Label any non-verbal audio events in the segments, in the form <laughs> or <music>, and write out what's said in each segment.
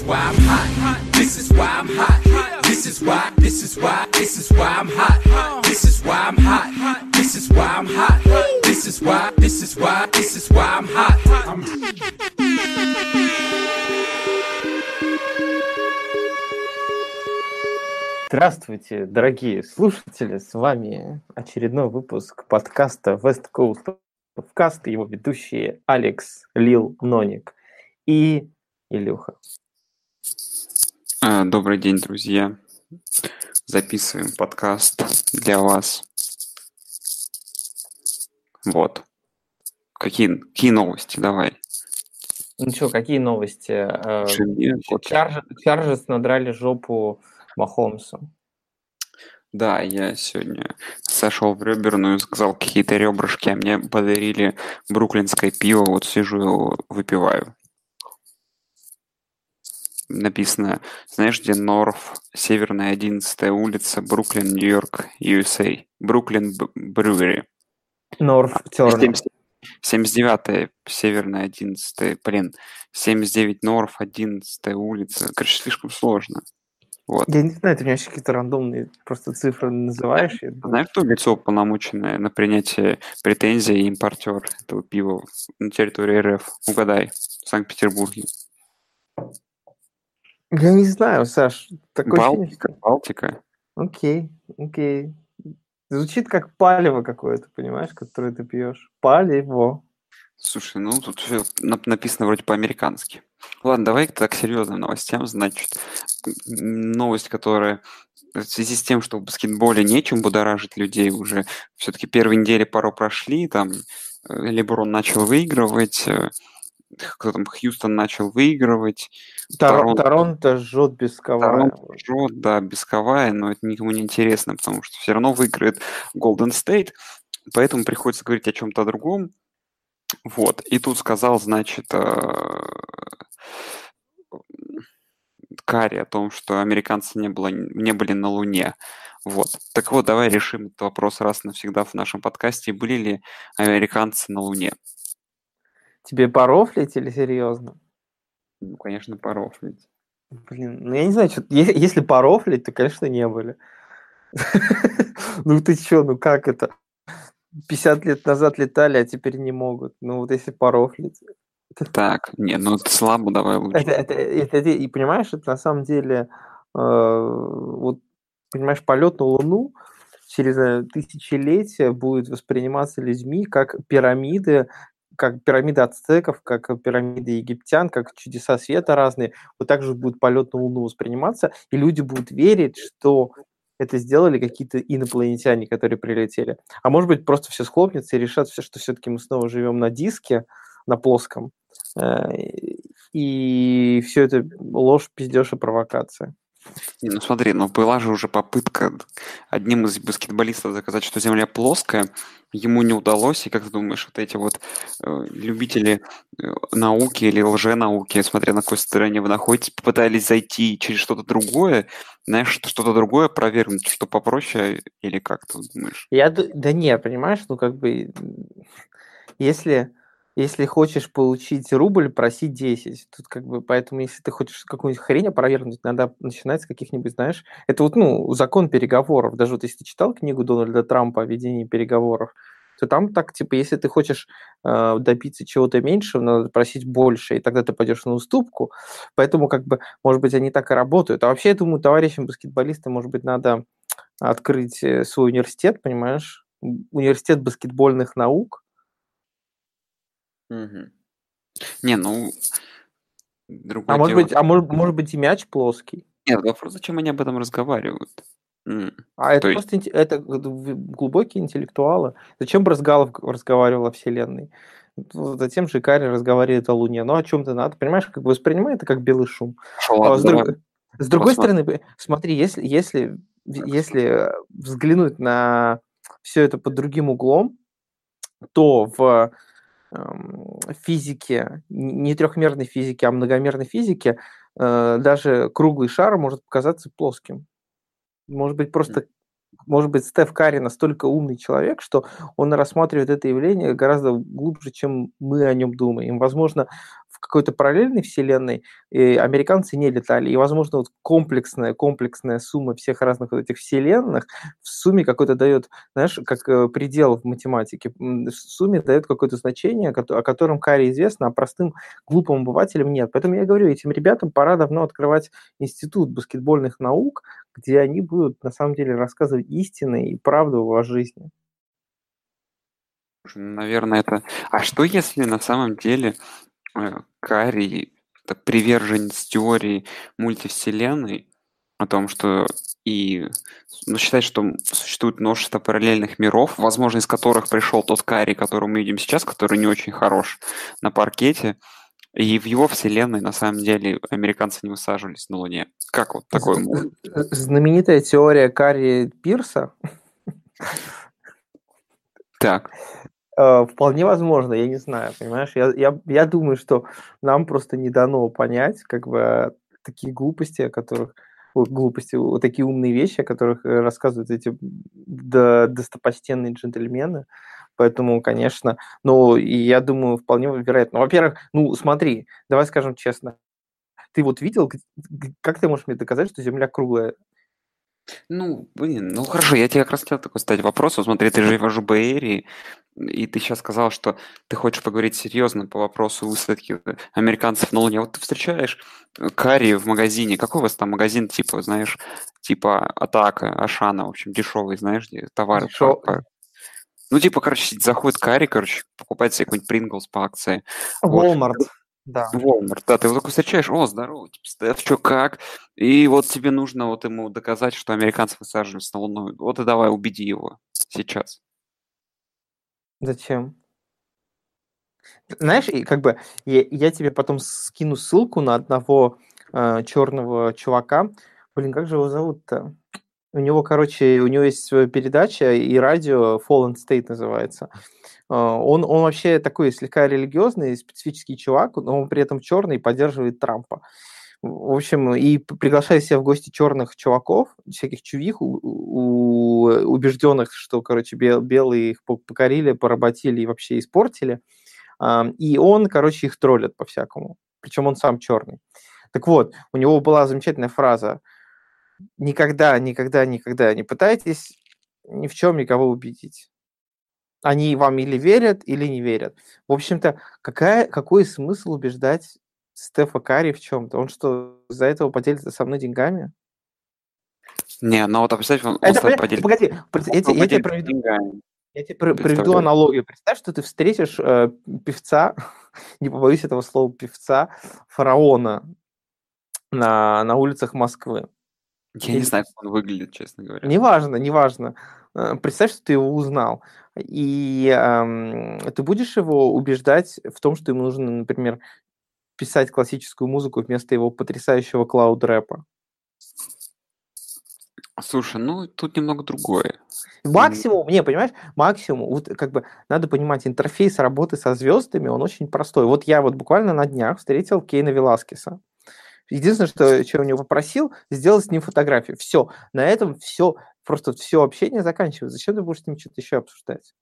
is why I'm hot. This is why I'm hot. This is why, this is why, this is why I'm hot. This is why I'm hot. This is why I'm hot. This is why, this is why, this is why I'm hot. I'm Здравствуйте, дорогие слушатели! С вами очередной выпуск подкаста West Coast Podcast, его ведущие Алекс, Лил, Ноник и Илюха. А, Добрый день, друзья. Записываем подкаст для вас. Вот. Какие, какие новости? Давай. Ну что, какие новости? Э. Чарж- Чарджерс надрали жопу Махомсу. Да, я сегодня сошел в реберную, заказал какие-то ребрышки, а мне подарили бруклинское пиво, вот сижу его выпиваю. Написано, знаешь, где Норф, Северная 11 улица, Бруклин, Нью-Йорк, USA. Бруклин Брюери. Норф Тернер. 79 Северная 11 блин, 79 Норф, 11 улица. Короче, слишком сложно. Вот. Я не знаю, ты мне какие-то рандомные просто цифры называешь. я думаю, Знаешь, кто лицо полномоченное на принятие претензий и импортер этого пива на территории РФ? Угадай, в Санкт-Петербурге. Я не знаю, Саш. Такое ощущение, Балтика, Балтика. Окей, окей. Звучит как палево какое-то, понимаешь, которое ты пьешь. Палево. Слушай, ну тут все написано вроде по-американски. Ладно, давай так к серьезным новостям. Значит, новость, которая в связи с тем, что в баскетболе нечем будоражить людей уже, все-таки первые недели пару прошли, там э, Леброн начал выигрывать, э, кто там, Хьюстон начал выигрывать, Торо- Торонто. Торонто жжет без Торонто жжет, да, бесковая, но это никому не интересно, потому что все равно выиграет Golden State, поэтому приходится говорить о чем-то другом. Вот, и тут сказал, значит, э, Карри о том, что американцы не, было, не были на Луне. Вот. Так вот, давай решим этот вопрос раз и навсегда в нашем подкасте. Были ли американцы на Луне? Тебе порофлить или серьезно? Ну, конечно, порофлить. Блин, ну я не знаю, что, если, если порофлить, то, конечно, не были. <laughs> Ну ты чё, ну как это? 50 лет назад летали, а теперь не могут. Ну вот если порофлить. Так, не, ну это слабо, давай лучше. Это, это, это- это- и понимаешь, это на самом деле, э, вот, понимаешь, полет на Луну через э, тысячелетия будет восприниматься людьми как пирамиды, как пирамиды ацтеков, как пирамиды египтян, как чудеса света разные. Вот так же будет полет на Луну восприниматься, и люди будут верить, что это сделали какие-то инопланетяне, которые прилетели. А может быть, просто все схлопнется и решат, все, что все-таки мы снова живем на диске, на плоском, Э, и все это ложь, пиздеж и провокация. Ну смотри, ну была же уже попытка одним из баскетболистов доказать, что Земля плоская, ему не удалось, и как ты думаешь, вот эти вот э, любители э, науки или лженауки, смотря на какой стороне вы находитесь, попытались зайти через что-то другое, знаешь, что- что-то другое провернуть, что попроще, или как ты думаешь? Я, да не, понимаешь, ну как бы, если, если хочешь получить рубль, проси 10. Тут как бы, поэтому если ты хочешь какую-нибудь хрень опровергнуть, надо начинать с каких-нибудь, знаешь, это вот, ну, закон переговоров. Даже вот если ты читал книгу Дональда Трампа о ведении переговоров, то там так, типа, если ты хочешь э, добиться чего-то меньшего, надо просить больше, и тогда ты пойдешь на уступку. Поэтому, как бы, может быть, они так и работают. А вообще, я думаю, товарищам баскетболистам, может быть, надо открыть э, свой университет, понимаешь? Университет баскетбольных наук. Не, ну, другое А может дело. быть, а может, может быть и мяч плоский. Нет, вопрос, зачем они об этом разговаривают? М, А это То есть- просто инте- это г- в- глубокие интеллектуалы. Зачем бы Разгалов г- разговаривал о Вселенной? Затем же Карри разговаривает о Луне. Ну, о чем-то надо. Понимаешь, как бы воспринимай это как белый шум. Хорошо, А ладно, с, друг- давай. с другой посмотрим. стороны, б- смотри, если, если, в- если э, взглянуть на все это под другим углом, то в физике, н- не трехмерной физике, а многомерной физике, э, даже круглый шар может показаться плоским. Может быть, просто может быть, Стеф Карри настолько умный человек, что он рассматривает это явление гораздо глубже, чем мы о нем думаем. Возможно, какой-то параллельной вселенной и американцы не летали. И, возможно, вот комплексная, комплексная сумма всех разных вот этих вселенных в сумме какой-то дает, знаешь, как э, предел в математике, в сумме дает какое-то значение, о котором Каре известно, а простым глупым обывателям нет. Поэтому я говорю, этим ребятам пора давно открывать институт баскетбольных наук, где они будут на самом деле рассказывать истины и правду о жизни. Наверное, это... А что если на самом деле Карри так, приверженец теории мультивселенной о том, что и ну, считает, что существует множество параллельных миров, возможно, из которых пришел тот Карри, который мы видим сейчас, который не очень хорош на паркете, и в его вселенной, на самом деле, американцы не высаживались на Луне. Как вот такое может? Знаменитая теория Карри Пирса. Так. Э, вполне возможно, я не знаю, понимаешь? Я, я, я думаю, что нам просто не дано понять, как бы, такие глупости, о которых глупости, вот такие умные вещи, о которых э, рассказывают эти достопочтенные джентльмены. Поэтому, конечно, ну, и я думаю, вполне вероятно. Во-первых, ну, смотри, давай скажем честно, ты вот видел, как ты можешь мне доказать, что Земля круглая? Ну, блин, ну хорошо, я тебе как раз хотел такой задать вопрос. Вот смотри, ты живешь в Бэйрии, и ты сейчас сказал, что ты хочешь поговорить серьезно по вопросу высадки американцев на Луне. Вот ты встречаешь Карри в магазине. Какой у вас там магазин, типа, знаешь, типа Атака, Ашана, в общем, дешевый, знаешь, товары по- Ну, типа, короче, заходит Карри, короче, покупает себе какой-нибудь Принглс по акции. Вот. Walmart. Да. Walmart, да, ты его такой встречаешь, о, здорово, типа, Стеф, что, как? И вот тебе нужно вот ему доказать, что американцы высаживаются на Луну. Вот и давай, убеди его сейчас. Зачем? Знаешь, и как бы я, я тебе потом скину ссылку на одного э, черного чувака. Блин, как же его зовут-то? У него, короче, у него есть передача и радио Fallen State называется. Э, он, он вообще такой слегка религиозный, специфический чувак, но он при этом черный и поддерживает Трампа. В общем, и приглашая себя в гости черных чуваков, всяких чувих, у, у, убежденных, что, короче, бел, белые их покорили, поработили и вообще испортили. И он, короче, их троллит по-всякому. Причем он сам черный. Так вот, у него была замечательная фраза «Никогда, никогда, никогда не пытайтесь ни в чем никого убедить». Они вам или верят, или не верят. В общем-то, какая, какой смысл убеждать Стефа Карри в чем-то? Он что, за этого поделится со мной деньгами? Не, ну вот представь, он, Это, он поделится. Погоди, я, я, я тебе проведу, деньгами. я тебе проведу аналогию. Представь, что ты встретишь э, певца, <laughs> не побоюсь этого слова, певца, фараона на, на улицах Москвы. Я не знаю, как он выглядит, честно говоря. Неважно, неважно. Э, представь, что ты его узнал. И эм, ты будешь его убеждать в том, что ему нужно, например, писать классическую музыку вместо его потрясающего клауд-рэпа? Слушай, ну тут немного другое. Максимум, не, понимаешь, максимум, вот как бы надо понимать, интерфейс работы со звездами, он очень простой. Вот я вот буквально на днях встретил Кейна Веласкеса. Единственное, что, что я у него попросил, сделать с ним фотографию. Все, на этом все, просто все общение заканчивается. Зачем ты будешь с ним что-то еще обсуждать?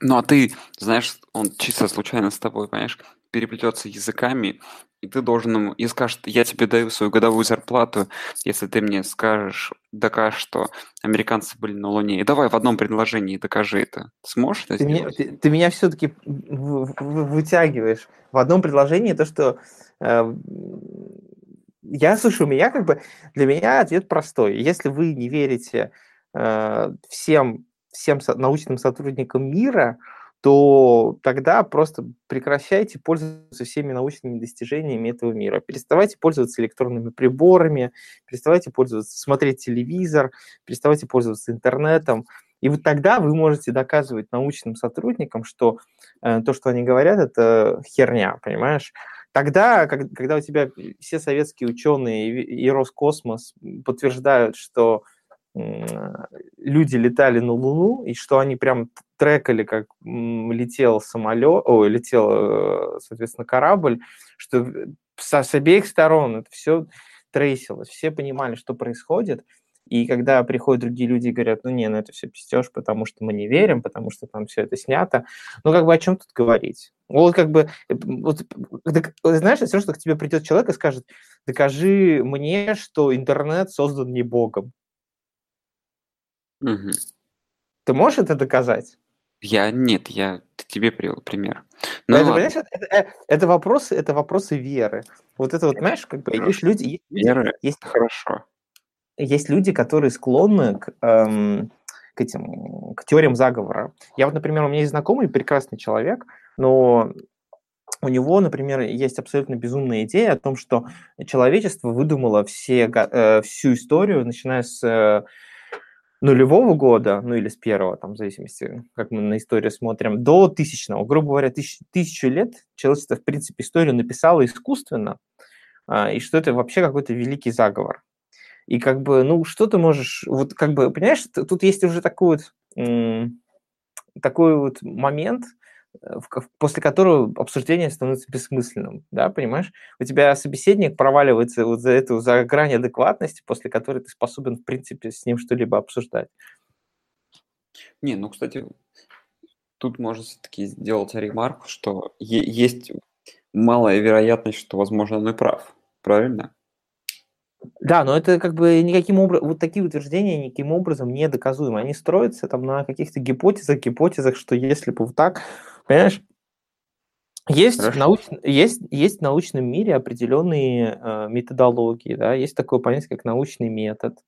Ну, а ты, знаешь, он чисто случайно с тобой, понимаешь, переплетется языками, и ты должен ему, и скажет, я тебе даю свою годовую зарплату, если ты мне скажешь, докажешь, что американцы были на Луне. И давай в одном предложении докажи это. Сможешь это ты сделать? Меня, ты, ты меня все-таки вытягиваешь. В одном предложении то, что э, я, слушаю, у меня как бы, для меня ответ простой. Если вы не верите э, всем, всем научным сотрудникам мира, то тогда просто прекращайте пользоваться всеми научными достижениями этого мира. Переставайте пользоваться электронными приборами, переставайте пользоваться, смотреть телевизор, переставайте пользоваться интернетом. И вот тогда вы можете доказывать научным сотрудникам, что э, то, что они говорят, это херня, понимаешь? Тогда, когда у тебя все советские ученые и, и Роскосмос подтверждают, что люди летали на Луну, и что они прям трекали, как летел самолет, ой, летел, э, соответственно, корабль, что со, с обеих сторон это все трейсилось, все понимали, что происходит, И когда приходят другие люди и говорят, ну не, ну это все пистешь, потому что мы не верим, потому что там все это снято, ну как бы о чем тут говорить? Вот как бы, э, вот, знаешь, все, что к тебе придет человек и скажет, докажи мне, что интернет создан не Богом. Мгм. Ты можешь это доказать? Я нет, я тебе привел пример. Ну это, ладно. понимаешь, это, это, это вопросы, это вопросы веры. Вот это вот, знаешь, как бы есть люди, есть, люди, Вера есть, хорошо. есть люди, которые склонны к, эм, к этим, к теориям заговора. Я вот, например, у меня есть знакомый прекрасный человек, но у него, например, есть абсолютно безумная идея о том, что человечество выдумало все, э, всю историю, начиная с э, нулевого года, ну или с первого, там, в зависимости, как мы на историю смотрим, до тысячного. Грубо говоря, тысяч, тысячу лет человечество, в принципе, историю написало искусственно, а, и что это вообще какой-то великий заговор. И как бы, ну, что ты можешь, вот как бы, понимаешь, тут есть уже такой вот, такой вот момент, после которого обсуждение становится бессмысленным, да, понимаешь? У тебя собеседник проваливается вот за эту, за грань адекватности, после которой ты способен, в принципе, с ним что-либо обсуждать. Не, ну, кстати, тут можно все-таки сделать ремарку, что есть малая вероятность, что, возможно, он и прав, правильно? Да, но это как бы никаким образом, вот такие утверждения никаким образом не доказуемы. Они строятся там на каких-то гипотезах, гипотезах, что если бы вот так, Понимаешь? Есть, науч... есть, есть в научном мире определенные э, методологии, да, есть такое понятие, как научный метод.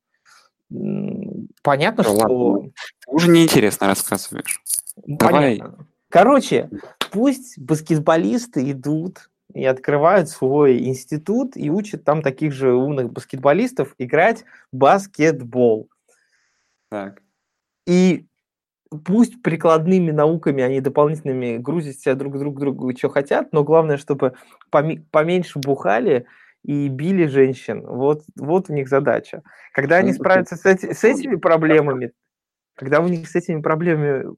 Понятно, да, что... Ладно. Ты уже неинтересно рассказываешь. Понятно. Давай. Короче, пусть баскетболисты идут и открывают свой институт и учат там таких же умных баскетболистов играть в баскетбол. Так. И пусть прикладными науками они дополнительными грузят себя друг друг другу, что хотят, но главное, чтобы поменьше бухали и били женщин. Вот, вот у них задача. Когда они справятся с, эти, с этими проблемами, когда у них с этими проблемами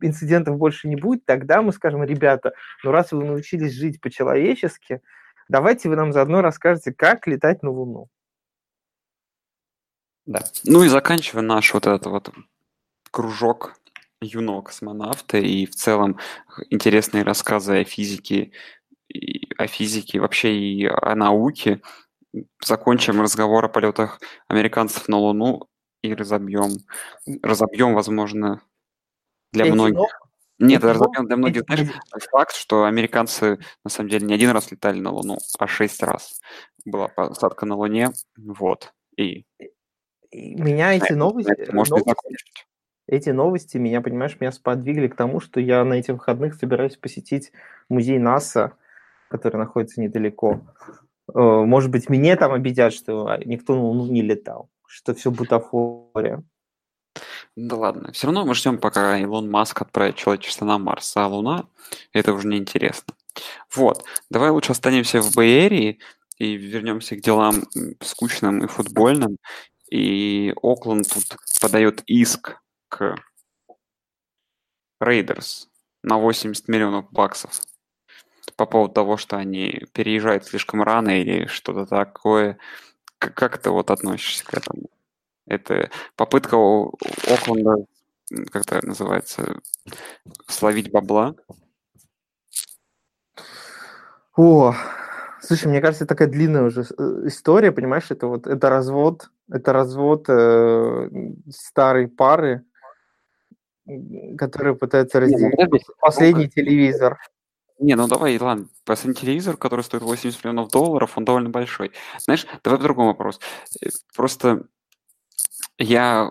инцидентов больше не будет, тогда мы скажем, ребята, ну раз вы научились жить по-человечески, давайте вы нам заодно расскажете, как летать на Луну. Да. Ну и заканчивая наш вот этот вот кружок юного космонавта и в целом интересные рассказы о физике, и о физике вообще и о науке. Закончим разговор о полетах американцев на Луну и разобьем, разобьем, возможно, для Эти многих. Нет, разобьем для многих, знаешь, факт, что американцы на самом деле не один раз летали на Луну, а шесть раз была посадка на Луне, вот. И меня эти новости, можно новости, закончить эти новости меня, понимаешь, меня сподвигли к тому, что я на этих выходных собираюсь посетить музей НАСА, который находится недалеко. Э, может быть, мне там обидят, что никто на Луну не летал, что все бутафория. Да ладно, все равно мы ждем, пока Илон Маск отправит человечество на Марс, а Луна это уже не интересно. Вот, давай лучше останемся в Бэйерии и вернемся к делам скучным и футбольным. И Окленд тут подает иск к на 80 миллионов баксов по поводу того, что они переезжают слишком рано или что-то такое. Как, как ты вот относишься к этому? Это попытка Окленда, как это называется, словить бабла? О, слушай, мне кажется, такая длинная уже э, история, понимаешь, это вот это развод, это развод э, старой пары, которые пытаются разделить не, ну, последний телевизор. Не, ну давай, ладно, последний телевизор, который стоит 80 миллионов долларов, он довольно большой. Знаешь, давай по-другому вопрос. Э, просто я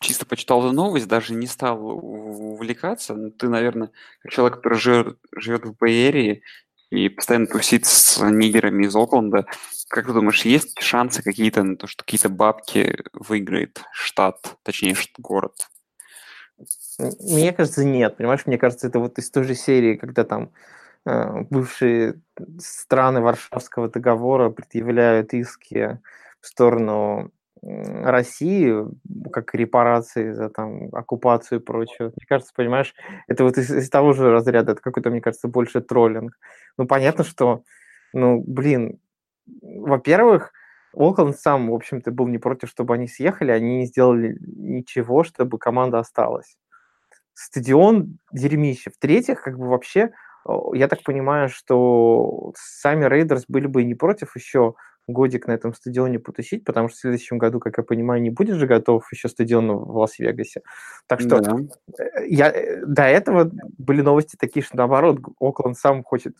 чисто почитал эту новость, даже не стал увлекаться. Ну, ты, наверное, как человек, который живет, живет в Бэйерии и постоянно тусит с нигерами из Окленда, как ты думаешь, есть шансы какие-то на то, что какие-то бабки выиграет штат, точнее, город? Мне кажется, нет. Понимаешь, мне кажется, это вот из той же серии, когда там э, бывшие страны Варшавского договора предъявляют иски в сторону России, как репарации за там оккупацию и прочее. Мне кажется, понимаешь, это вот из, из того же разряда, это какой-то, мне кажется, больше троллинг. Ну, понятно, что, ну, блин, во-первых, Окленд сам, в общем-то, был не против, чтобы они съехали, они не сделали ничего, чтобы команда осталась. Стадион дерьмище. В-третьих, как бы вообще, я так понимаю, что сами Рейдерс были бы и не против еще годик на этом стадионе потусить, потому что в следующем году, как я понимаю, не будет же готов еще стадион в Лас-Вегасе. Так что да. Э, я, э, до этого были новости такие, что наоборот, Окленд сам хочет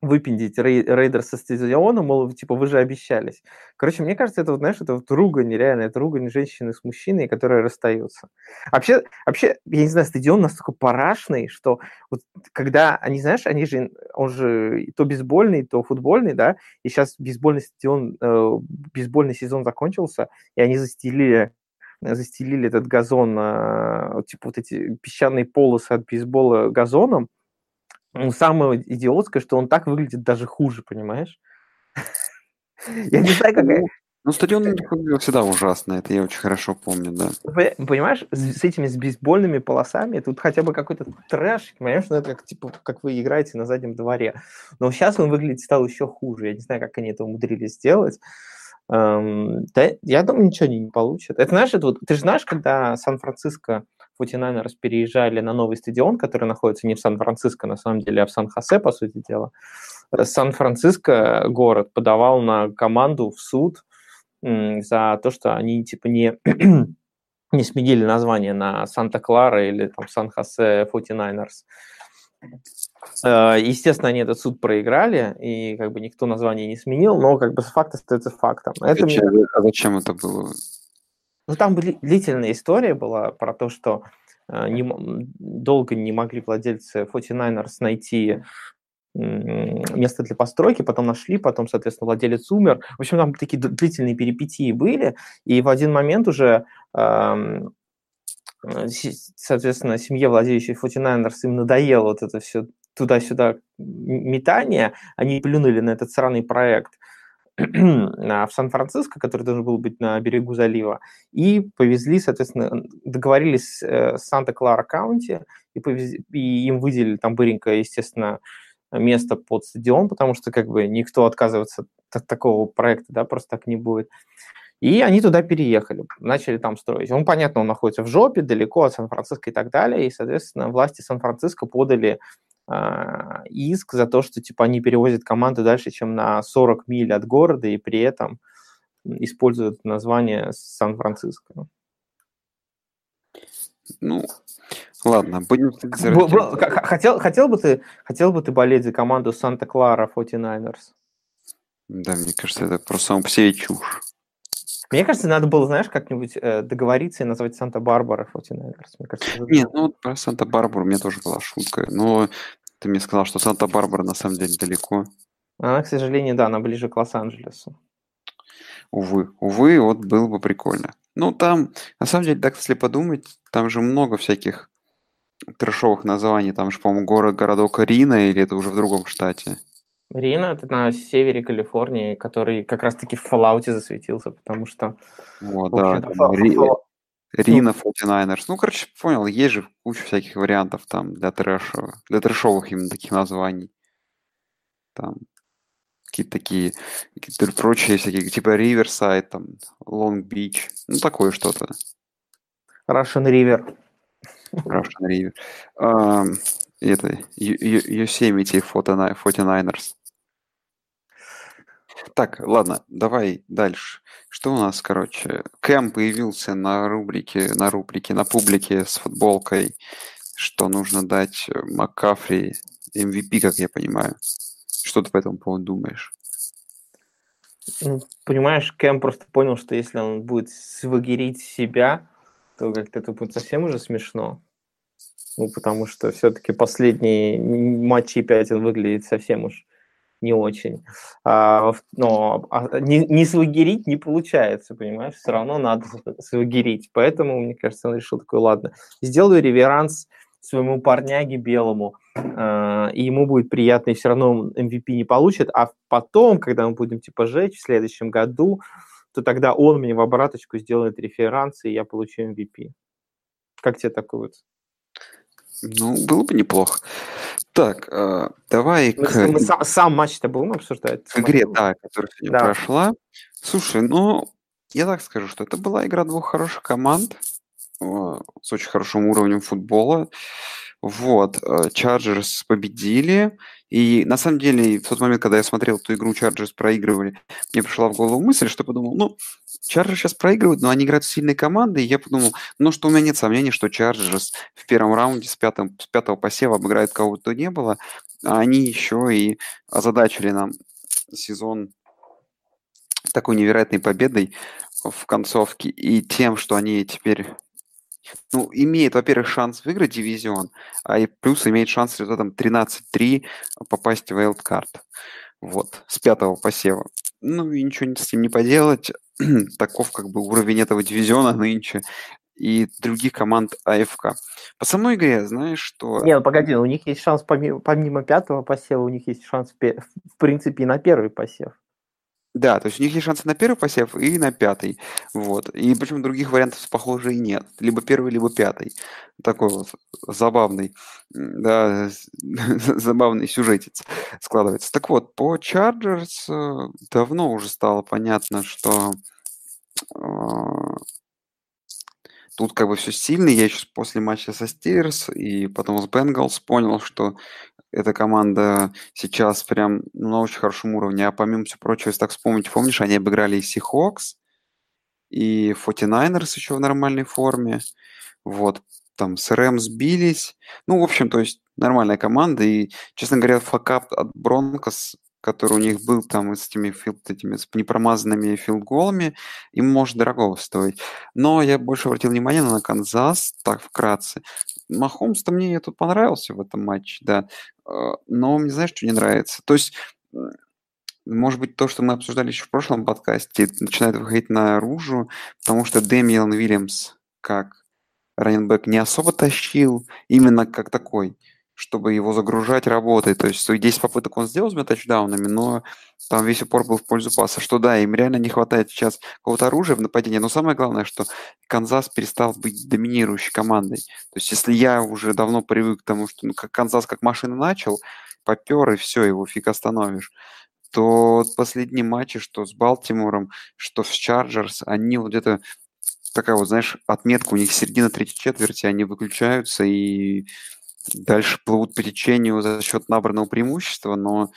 выпендить рей, рейдер со стадиона, мол, типа, вы же обещались. Короче, мне кажется, это вот, знаешь, это вот ругань, реально, это ругань женщины с мужчиной, которые расстаются. Вообще, вообще, я не знаю, стадион настолько парашный, что вот когда, они, знаешь, они же, он же то бейсбольный, то футбольный, да, и сейчас бейсбольный стадион, э, бейсбольный сезон закончился, и они застелили застелили этот газон, э, типа вот эти песчаные полосы от бейсбола газоном, ну, самое идиотское, что он так выглядит даже хуже, понимаешь? <laughs> Я не знаю, какая... Ну, стадион всегда ужасно, это я очень хорошо помню, да. Понимаешь, с этими с бейсбольными полосами, тут хотя бы какой-то трэш, понимаешь, ну, это как, типа, как вы играете на заднем дворе. Но сейчас он выглядит стал еще хуже, я не знаю, как они это умудрились сделать. Эм, да, я думаю, ничего они не получат. Это знаешь, это вот, ты же знаешь, когда Сан-Франциско 49ers переезжали на новый стадион, который находится не в Сан-Франциско, на самом деле, а в Сан-Хосе, по сути дела. Сан-Франциско, город, подавал на команду в суд за то, что они, типа, не, <clears throat> не сменили название на Санта-Клара или там Сан-Хосе 49ers. Э, естественно, они этот суд проиграли, и как бы никто название не сменил, но как бы факт остается фактом. Это зачем, мне... А зачем это было? Ну, там длительная история была про то, что э, не, долго не могли владельцы 49ers найти место для постройки, потом нашли, потом, соответственно, владелец умер. В общем, там такие длительные перипетии были, и в один момент уже, эм, соответственно, семье, владеющей 49ers, им надоело вот это все туда-сюда метание, они плюнули на этот сраный проект – <clears throat> в Сан-Франциско, который должен был быть на берегу залива, и повезли, соответственно, договорились э, с Санта-Клара Каунти, и, повезли, и им выделили там быренько, естественно, место под стадион, потому что как бы никто отказываться от такого проекта, да, просто так не будет. И они туда переехали, начали там строить. Он, понятно, он находится в жопе, далеко от Сан-Франциско и так далее, и, соответственно, власти Сан-Франциско подали а, иск за то, что типа они перевозят команды дальше, чем на 40 миль от города, и при этом используют название Сан-Франциско. Ну, ладно, будем хотел, хотел, бы ты, хотел бы ты болеть за команду Санта-Клара 49ers? Да, мне кажется, это просто сам по себе чушь. Мне кажется, надо было, знаешь, как-нибудь э, договориться и назвать Санта-Барбара 49ers. Мне кажется, Нет, ну про Санта-Барбару у меня тоже была шутка. Но ты мне сказал, что Санта-Барбара на самом деле далеко. Она, к сожалению, да, она ближе к Лос-Анджелесу. Увы, увы, вот было бы прикольно. Ну, там, на самом деле, так если подумать, там же много всяких трешовых названий. Там же, по-моему, город, городок Рина, или это уже в другом штате? Рина это на севере Калифорнии, который как раз-таки в Fallout засветился, потому что... Вот, да, там, Ри... Рина 49ers. Ну, короче, понял, есть же куча всяких вариантов там для трэша, для трэшовых именно таких названий. Там какие-то такие, какие-то прочие всякие, типа Риверсайд, там, Лонг Бич, ну, такое что-то. Russian River. Russian River. Uh, это, Yosemite 49ers. Так, ладно, давай дальше. Что у нас, короче? Кэм появился на рубрике, на рубрике, на публике с футболкой, что нужно дать э, Маккафри MVP, как я понимаю. Что ты по этому поводу думаешь? Ну, понимаешь, Кэм просто понял, что если он будет свагерить себя, то как-то это будет совсем уже смешно. Ну, потому что все-таки последние матчи 5 он выглядит совсем уж не очень. А, но а, не, не свагерить не получается, понимаешь? Все равно надо <laughs> свагерить. Поэтому, мне кажется, он решил такой, ладно, сделаю реверанс своему парняге белому, э, и ему будет приятно, и все равно MVP не получит, а потом, когда мы будем типа жечь в следующем году, то тогда он мне в обраточку сделает реферанс, и я получу MVP. Как тебе такой вот? Ну, было бы неплохо. Так, э, давай Мы, к, сам, сам матч-то будем обсуждать? к игре, да, которая сегодня Да. прошла. Слушай, ну, я так скажу, что это была игра двух хороших команд э, с очень хорошим уровнем футбола. Вот, э, Чарджерс победили. И на самом деле, в тот момент, когда я смотрел эту игру, Чарджерс проигрывали, мне пришла в голову мысль, что подумал, ну, Чарджерс сейчас проигрывают, но они играют с сильной командой, и я подумал, ну, что у меня нет сомнений, что Чарджерс в первом раунде с, пятым, с пятого посева обыграет кого-то не было, а они еще и озадачили нам сезон такой невероятной победой в концовке. И тем, что они теперь ну, имеет, во-первых, шанс выиграть дивизион, а и плюс имеет шанс в результатом 13-3 попасть в wildcard. Вот, с пятого посева. Ну, и ничего с этим не поделать. <clears throat> Таков как бы уровень этого дивизиона нынче и других команд АФК. По самой игре, знаешь, что... Не, ну погоди, у них есть шанс помимо, помимо пятого посева, у них есть шанс, в принципе, и на первый посев. Да, то есть у них есть шансы на первый посев и на пятый. Вот. И причем других вариантов, похоже, и нет. Либо первый, либо пятый. Такой вот забавный, да, <laughs> забавный сюжетец складывается. Так вот, по Chargers э, давно уже стало понятно, что э, тут как бы все сильно. Я еще после матча со Steelers и потом с Bengals понял, что эта команда сейчас прям на очень хорошем уровне. А помимо всего прочего, если так вспомнить, помнишь, они обыграли и Seahawks, и 49ers еще в нормальной форме. Вот, там с Рэм сбились. Ну, в общем, то есть нормальная команда. И, честно говоря, факап от Бронкос, который у них был там с этими, field, этими с непромазанными field goal ами, им может дорого стоить. Но я больше обратил внимание на Канзас, так вкратце. Махомс-то мне тут понравился в этом матче, да. Э, Но мне знаешь, что не нравится? То есть, может быть, то, что мы обсуждали еще в прошлом подкасте, начинает выходить наружу, потому что Дэмиан Уильямс как раненбэк не особо тащил, именно как такой, чтобы его загружать работой. То есть свои 10 попыток он сделал с двумя тачдаунами, но там весь упор был в пользу паса. Что да, им реально не хватает сейчас какого-то оружия в нападении. Но самое главное, что Канзас перестал быть доминирующей командой. То есть если я уже давно привык к тому, что ну, как Канзас как машина начал, попер, и все, его фиг остановишь то последние матчи, что с Балтимором, что с Чарджерс, они вот где-то такая вот, знаешь, отметка у них середина третьей четверти, они выключаются и дальше плывут по течению за счет набранного преимущества, но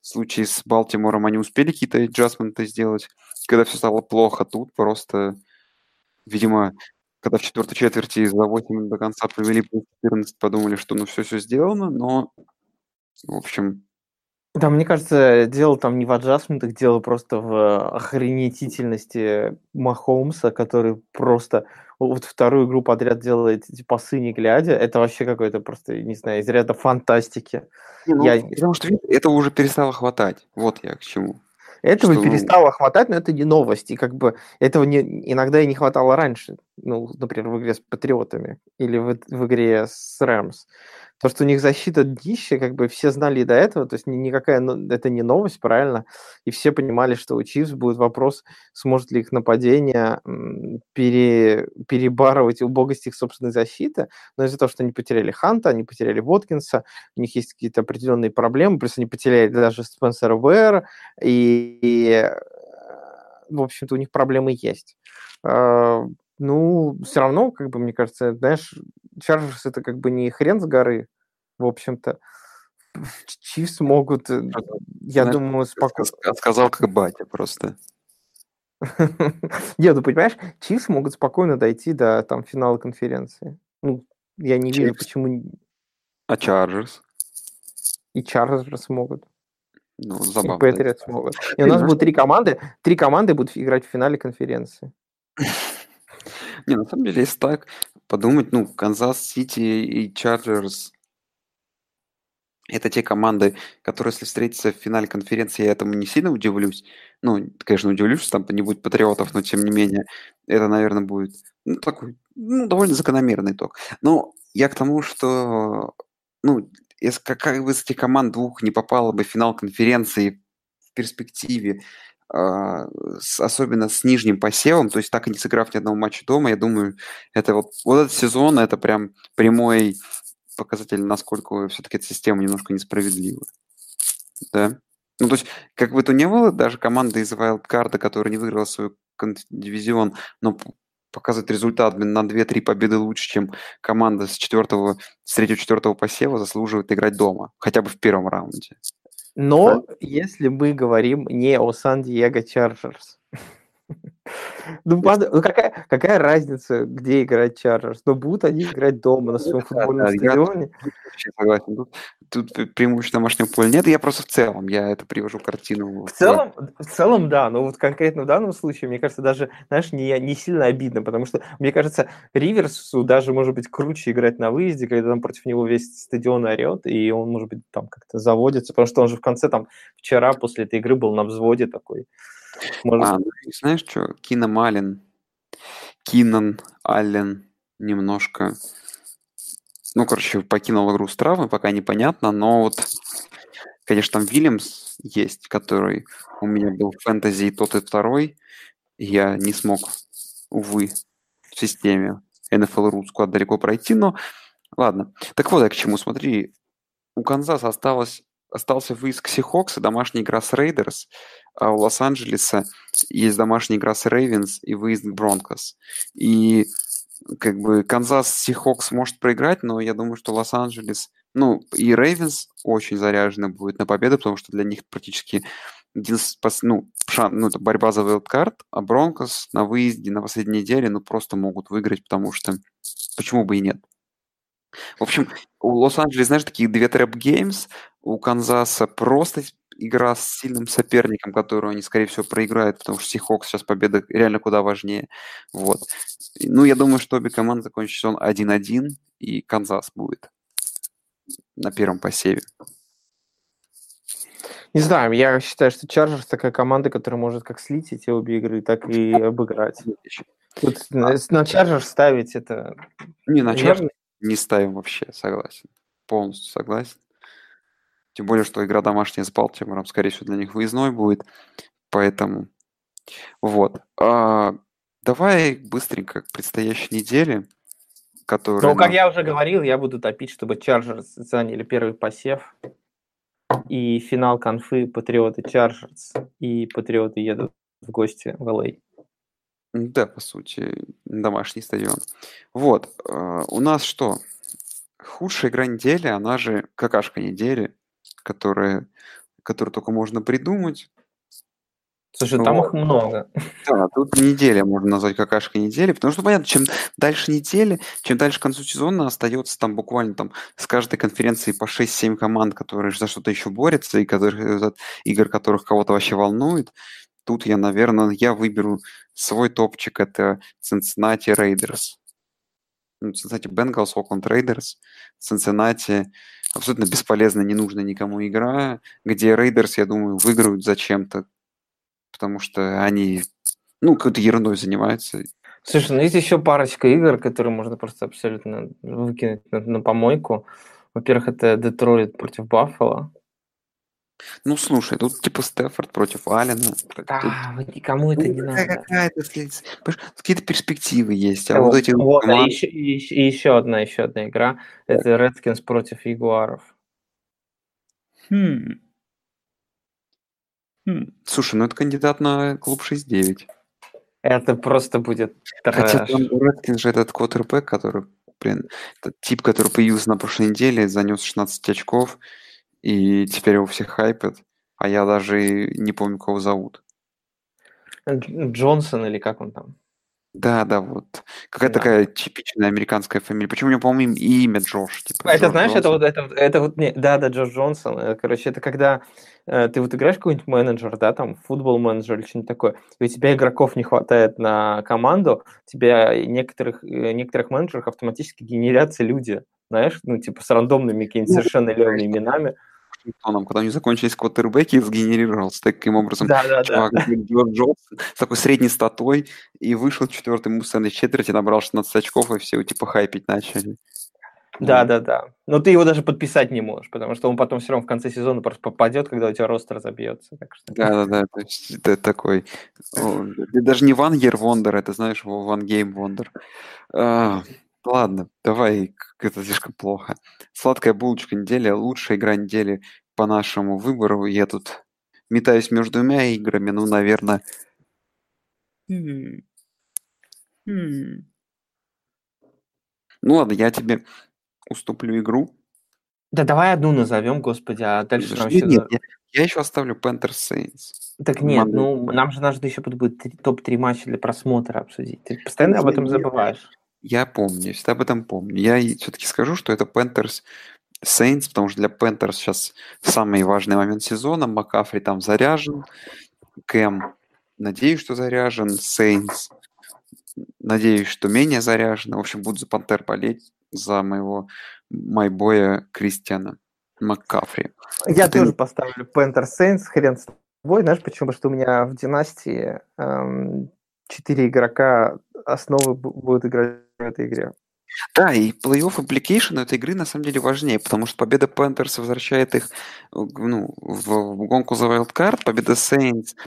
в случае с Балтимором они успели какие-то аджастменты сделать, когда все стало плохо, тут просто, видимо, когда в четвертой четверти за 8 до конца провели плюс 14, подумали, что ну все-все сделано, но, в общем, Да, мне кажется, дело там не в аджастментах, дело просто в охренетительности Махомса, который просто вот вторую игру подряд делает эти пасы не глядя. Это вообще какой-то просто, не знаю, из ряда фантастики. Не, ну, Я- потому что этого уже перестало хватать. Вот я к чему. Этого Что, ну- перестало хватать, но это не новость. И как бы этого не, иногда и не хватало раньше. Ну, например, в игре с Патриотами или в, в игре с Рэмс. То, что у них защита днище, как бы все знали и до этого, то есть ни- никакая но- это не новость, правильно? И все понимали, что у Чивс будет вопрос, сможет ли их нападение пере, перебарывать убогость их собственной защиты. Но из-за того, что они потеряли Ханта, они потеряли Воткинса, у них есть какие-то определенные проблемы, плюс они потеряли даже Спенсера Уэра, и, и, э, в общем-то, у них проблемы есть. Э, Ну, все равно, как бы, мне кажется, знаешь, Чарджерс это как бы не хрен с горы, в общем-то. Чифс могут, э, я Знаешь, думаю, спокойно... Ска- Сказал как батя просто. <laughs> Нет, ну понимаешь, Чифс могут спокойно дойти до там финала конференции. Ну, я не вижу, почему А Чарджерс? и Чарджерс могут, Ну, и забавно. Патриотс могут. И у нас будет три команды, три команды будут играть в финале конференции. <laughs> Не, на самом деле, если так подумать, ну, Канзас Сити и Чарджерс это те команды, которые, если встретятся в финале конференции, я этому не сильно удивлюсь. Ну, конечно, удивлюсь, что там не будет патриотов, но тем не менее, это, наверное, будет ну, такой, ну, довольно закономерный итог. Но я к тому, что, ну, если какая бы из этих команд двух не попала бы в финал конференции в перспективе, особенно с нижним посевом, то есть так и не сыграв ни одного матча дома, я думаю, это вот, вот этот сезон, это прям прямой показатель, насколько все-таки эта система немножко несправедлива. Да? Ну, то есть, как бы то ни было, даже команда из Wildcard, которая не выиграла свой дивизион, но показывает результат на 2-3 победы лучше, чем команда с, четвертого, с третьего-четвертого посева заслуживает играть дома, хотя бы в первом раунде. Но да? если мы говорим не о Сан-Диего Чарджерс, ну, ну какая, какая разница, где играть Чарджерс? Но будут они играть дома на своем футбольном стадионе. Я согласен. Тут, тут преимущество домашнего поля нет. Я просто в целом, я это привожу картину. В целом, в целом, да. Но вот конкретно в данном случае, мне кажется, даже, знаешь, не, не сильно обидно, потому что, мне кажется, Риверсу даже может быть круче играть на выезде, когда там против него весь стадион орет, и он, может быть, там как-то заводится, потому что он же в конце там вчера после этой игры был на взводе такой. Может... А, ну, знаешь что, Кином Аллен, Кинан Аллен немножко, ну, короче, покинул игру с травмой, пока непонятно, но вот, конечно, там Вильямс есть, который у меня был в фэнтези и тот, и второй, я не смог, увы, в системе NFL русскую далеко пройти, но ладно. Так вот, я к чему, смотри, у Канзаса осталось остался выезд Сихокс и домашняя игра с Рейдерс, а у Лос-Анджелеса есть домашняя игра с Рейвенс и выезд к Бронкос. И как бы Канзас Сихокс может проиграть, но я думаю, что Лос-Анджелес, ну, и Рейвенс очень заряжены будет на победу, потому что для них практически ну, шан, ну, это борьба за wild card, а Бронкос на выезде на последней неделе, ну, просто могут выиграть, потому что почему бы и нет. В общем, у Лос-Анджелес, знаешь, такие две trap games, у Канзаса просто игра с сильным соперником, которую они, скорее всего, проиграют, потому что Сихокс сейчас победа реально куда важнее. Вот. Ну, я думаю, что обе команды закончат сезон 1-1, и Канзас будет на первом посеве. Не знаю, я считаю, что Чарджерс такая команда, которая может как слить эти обе игры, так и обыграть. Тут а. на Чарджерс ставить это... Не, на Чарджерс не ставим вообще, согласен. Полностью согласен. Тем более, что игра домашняя с Балтимором, скорее всего, для них выездной будет. Поэтому вот. А, давай быстренько к предстоящей неделе, которая... Ну, как я уже говорил, я буду топить, чтобы Чарджерс заняли первый посев. И финал конфы Патриоты Чарджерс. И Патриоты едут в гости в ЛА. Да, по сути, домашний стадион. Вот, э, у нас что? Худшая игра недели, она же какашка недели, которая, которую только можно придумать. Слушай, там вот. их много. <laughs> Да, тут неделя можно назвать какашкой недели, потому что понятно, чем дальше недели, чем дальше к концу сезона остается там буквально там с каждой конференции по 6-7 команд, которые за что-то еще борются, и которые, игр которых кого-то вообще волнует, Тут я, наверное, я выберу свой топчик. Это Cincinnati Raiders. Ну, Cincinnati Bengals, Oakland Raiders. Cincinnati абсолютно бесполезная, ненужная никому игра, где Raiders, я думаю, выиграют зачем-то, потому что они, ну, какой-то ерундой занимаются. Слушай, ну есть еще парочка игр, которые можно просто абсолютно выкинуть на, на помойку. Во-первых, это Детройт против Баффала. Ну, слушай, тут типа Стефорд против Аллена. Да, тут... никому это ну, не надо. Какая-то, какие-то перспективы есть. А вот, вот эти вот, команд... и, еще, и, еще одна, еще одна игра. Да. Это Redskins против Ягуаров. Хм. Хм. Слушай, ну это кандидат на клуб 6-9. Это просто будет трэш. Хотя там Redskins же этот квотербек, который, блин, этот тип, который появился на прошлой неделе, занес 16 очков и теперь его все хайпят, а я даже не помню, кого зовут. Джонсон или как он там? Да, да, вот. Какая да. такая типичная американская фамилия. Почему у него, по-моему, имя Джош? Типа, это, Джордж знаешь, Джонсон. это вот, это, это вот, не, да, да, Джош Джонсон. Э, короче, это когда э, ты вот играешь какой-нибудь менеджер, да, там, футбол менеджер или что-нибудь такое, и у тебя игроков не хватает на команду, тебя некоторых, э, некоторых менеджеров автоматически генерятся люди, знаешь, ну, типа с рандомными какими-то ну, совершенно левыми именами. Вашингтоном, когда у них закончились квотербеки, сгенерировался таким образом да, да, чувак да. Джордж с такой средней статой и вышел в четвертой муссерной четверти, набрал 16 очков, и все типа хайпить начали. Да, да, да. Но ты его даже подписать не можешь, потому что он потом все равно в конце сезона просто попадет, когда у тебя рост разобьется. Так что... Да, да, да. То есть это такой... Даже не One Year Wonder, это, знаешь, One Game Wonder. Ладно, давай, это слишком плохо. Сладкая булочка недели, лучшая игра недели по нашему выбору. Я тут метаюсь между двумя играми, ну, наверное... Хм. Хм. Ну ладно, я тебе уступлю игру. Да давай одну назовем, господи, а дальше нам еще... нет, я, я еще оставлю Panthers Saints. Так нет, Monday ну нам же надо еще будет три- топ-3 матча для просмотра обсудить. Ты постоянно об этом забываешь. Я помню, я всегда об этом помню. Я все-таки скажу, что это Panthers Saints, потому что для Panthers сейчас самый важный момент сезона. Макафри там заряжен. Кэм, надеюсь, что заряжен. Saints, надеюсь, что менее заряжен. В общем, буду за Пантер болеть, за моего майбоя Кристиана Маккафри. Я Ты- тоже поставлю Panthers Saints, хрен с тобой. Знаешь почему? Потому что у меня в династии эм, четыре игрока основы бу- будут играть в этой игре. Да, и плей-офф implication этой игры на самом деле важнее, потому что победа Panthers возвращает их э, ну, в, гонку за wildcard, победа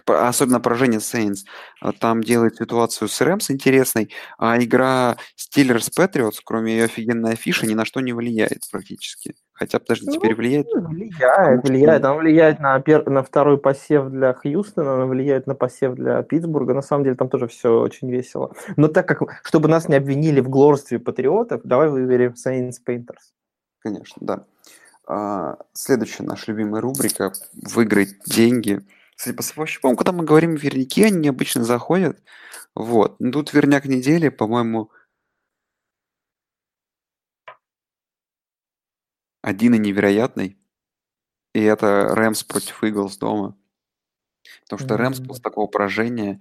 по- особенно поражение Saints, а, там делает ситуацию с Рэмс интересной, а игра Steelers Patriots, кроме ее офигенной афиши, ни на что не влияет практически. Хотя, подожди, Ну, теперь влияет? Ну, Влияет, влияет. Она влияет на, пер- на второй посев для Хьюстона, она влияет на посев для Питтсбурга. На самом деле там тоже все очень весело. Но так как, чтобы нас не обвинили в глорстве патриотов, давай выберем Saints Painters. Конечно, да. А, следующая наша любимая рубрика «Выиграть деньги». Кстати, по совпадению, по-моему, когда мы говорим верняки, они обычно заходят. Вот. Ну, тут верняк недели, по-моему, один и невероятный. И это Рэмс против Иглс дома. Потому что Рэмс после такого поражения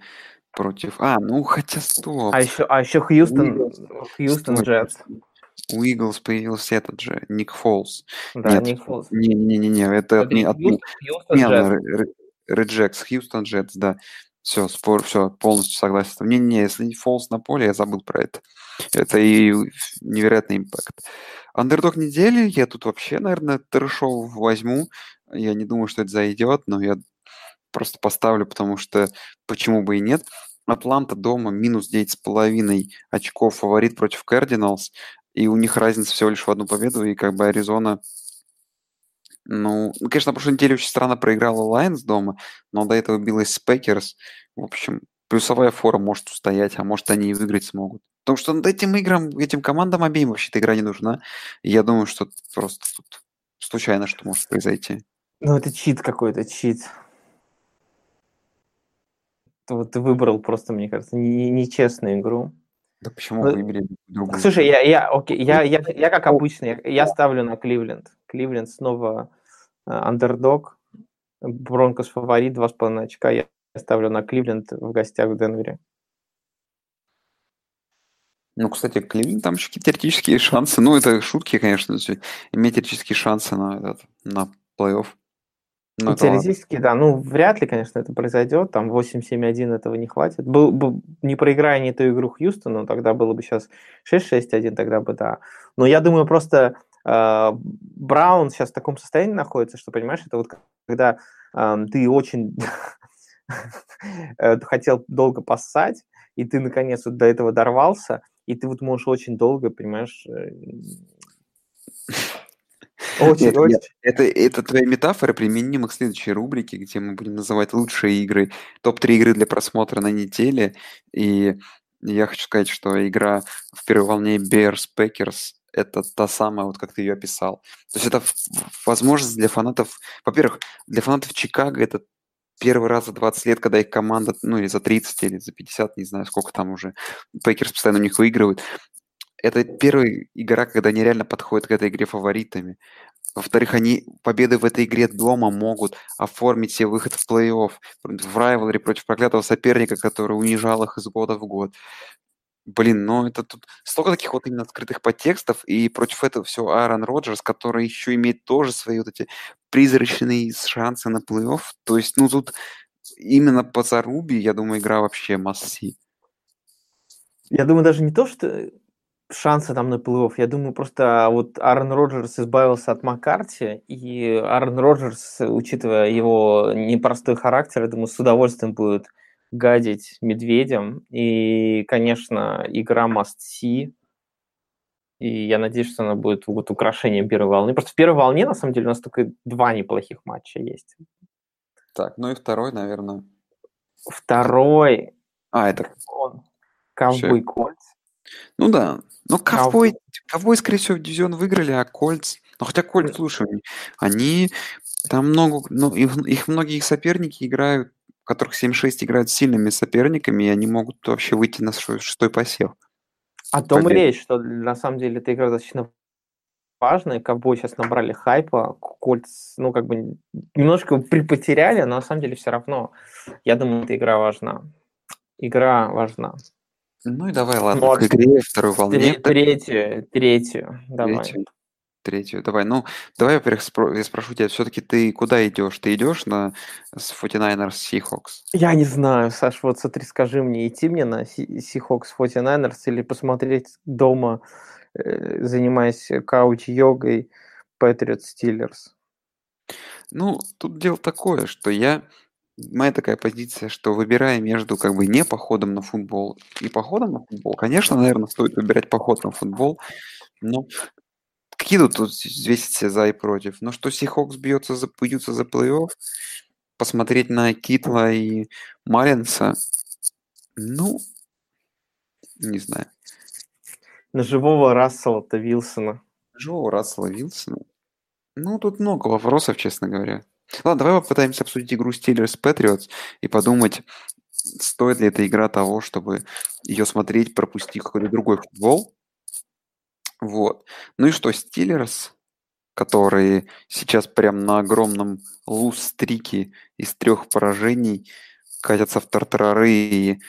против... А, ну хотя стоп. А еще, а еще Хьюстон. Хьюстон Джетс. У Иглс появился этот же, Ник Фолс. Да, Нет. Ник Фолс. Не-не-не, это не- от, Хьюстон, Джетс. Реджекс, Хьюстон Джетс, да. Все, спор, все, полностью согласен. Не-не, если не Фолс на поле, я забыл про это. Это и невероятный impact. Андердог недели, я тут вообще, наверное, трешов возьму. Я не думаю, что это зайдет, но я просто поставлю, потому что почему бы и нет. Атланта дома минус 9,5 очков фаворит против Кардиналс, и у них разница всего лишь в одну победу, и как бы Аризона ну, ну, конечно, на прошлой неделе очень странно проиграла Лайнс дома, но до этого билась с Пэкерс. В общем, плюсовая фора может устоять, а может они и выиграть смогут. Потому что над этим играм, этим командам обеим вообще-то игра не нужна. И я думаю, что просто тут случайно что может произойти. Ну, это чит какой-то, чит. Вот ты выбрал просто, мне кажется, не- нечестную игру. Да почему Ну, выбери другую? Слушай, я, я, окей, я, я, я как обычно, я, я ставлю на Кливленд. Кливленд снова андердог. Бронкос фаворит, 2,5 очка. Я ставлю на Кливленд в гостях в Денвере. Ну, кстати, Кливленд там еще теоретические шансы. Ну, это шутки, конечно, иметь теоретические шансы на, этот, на плей-офф. Ну, это ладно. Теоретически, да. Ну, вряд ли, конечно, это произойдет. Там 8-7-1 этого не хватит. Был, бы не проиграя не эту игру Хьюстону, тогда было бы сейчас 6-6-1, тогда бы да. Но я думаю, просто Браун сейчас в таком состоянии находится, что, понимаешь, это вот когда ты очень <laughs> хотел долго поссать, и ты, наконец, вот до этого дорвался, и ты вот можешь очень долго, понимаешь, э, <laughs> очень, Нет, очень... Это, это твоя метафора применима к следующей рубрике, где мы будем называть лучшие игры, топ-3 игры для просмотра на неделе. И я хочу сказать, что игра в первой волне Bears Packers это та самая, вот как ты ее описал. То есть это возможность для фанатов, во-первых, для фанатов Чикаго это первый раз за 20 лет, когда их команда, ну или за 30, или за 50, не знаю, сколько там уже, Пейкерс постоянно у них выигрывают. Это первая игра, когда они реально подходят к этой игре фаворитами. Во-вторых, они победы в этой игре дома могут оформить себе выход в плей-офф, в райвелри против проклятого соперника, который унижал их из года в год. Блин, ну это тут столько таких вот именно открытых подтекстов, и против этого все Аарон Роджерс, который еще имеет тоже свои вот эти призрачные шансы на плей-офф. То есть, ну тут именно по Заруби, я думаю, игра вообще масси. Я думаю, даже не то, что шансы там на плей-офф. Я думаю, просто вот Аарон Роджерс избавился от Маккарти, и Аарон Роджерс, учитывая его непростой характер, я думаю, с удовольствием будет гадить медведям. И, конечно, игра must see. И я надеюсь, что она будет вот украшением первой волны. Просто в первой волне, на самом деле, у нас только два неплохих матча есть. Так, ну и второй, наверное. Второй... А, это... Он. Ковбой Кольц. Ну да. Ну, ковбой, ковбой, скорее всего, дивизион выиграли, а Кольц... Ну, хотя Кольц, слушай, они... Там много... Ну, их, их многие соперники играют, которых 7-6 играют с сильными соперниками, и они могут вообще выйти на шестой посев. О том и речь, что на самом деле эта игра достаточно важная. Ковбой сейчас набрали хайпа, Кольц, ну, как бы немножко припотеряли, но на самом деле все равно, я думаю, эта игра важна. Игра важна. Ну и давай, ладно, ну, к игре второй волне. Третью, третью, давай. Третью, третью, давай. Ну, давай, во-первых, спро- я спрошу тебя, все-таки ты куда идешь? Ты идешь на 49ers Seahawks? Я не знаю, Саш, вот смотри, скажи мне, идти мне на Seahawks 49ers или посмотреть дома, э, занимаясь кауч-йогой Patriots Steelers? Ну, тут дело такое, что я моя такая позиция, что выбирая между как бы не походом на футбол и походом на футбол, конечно, наверное, стоит выбирать поход на футбол, но какие тут, тут взвесить все за и против? Ну, что Сихокс бьется за, бьются за плей-офф, посмотреть на Китла и Малинса, ну, не знаю. На живого Рассела-то Вилсона. Живого Рассела Вилсона? Ну, тут много вопросов, честно говоря. Ладно, давай попытаемся обсудить игру Steelers Patriots и подумать, стоит ли эта игра того, чтобы ее смотреть, пропустить какой-то другой футбол. Вот. Ну и что, Steelers, которые сейчас прям на огромном луз-стрике из трех поражений катятся в тартарары и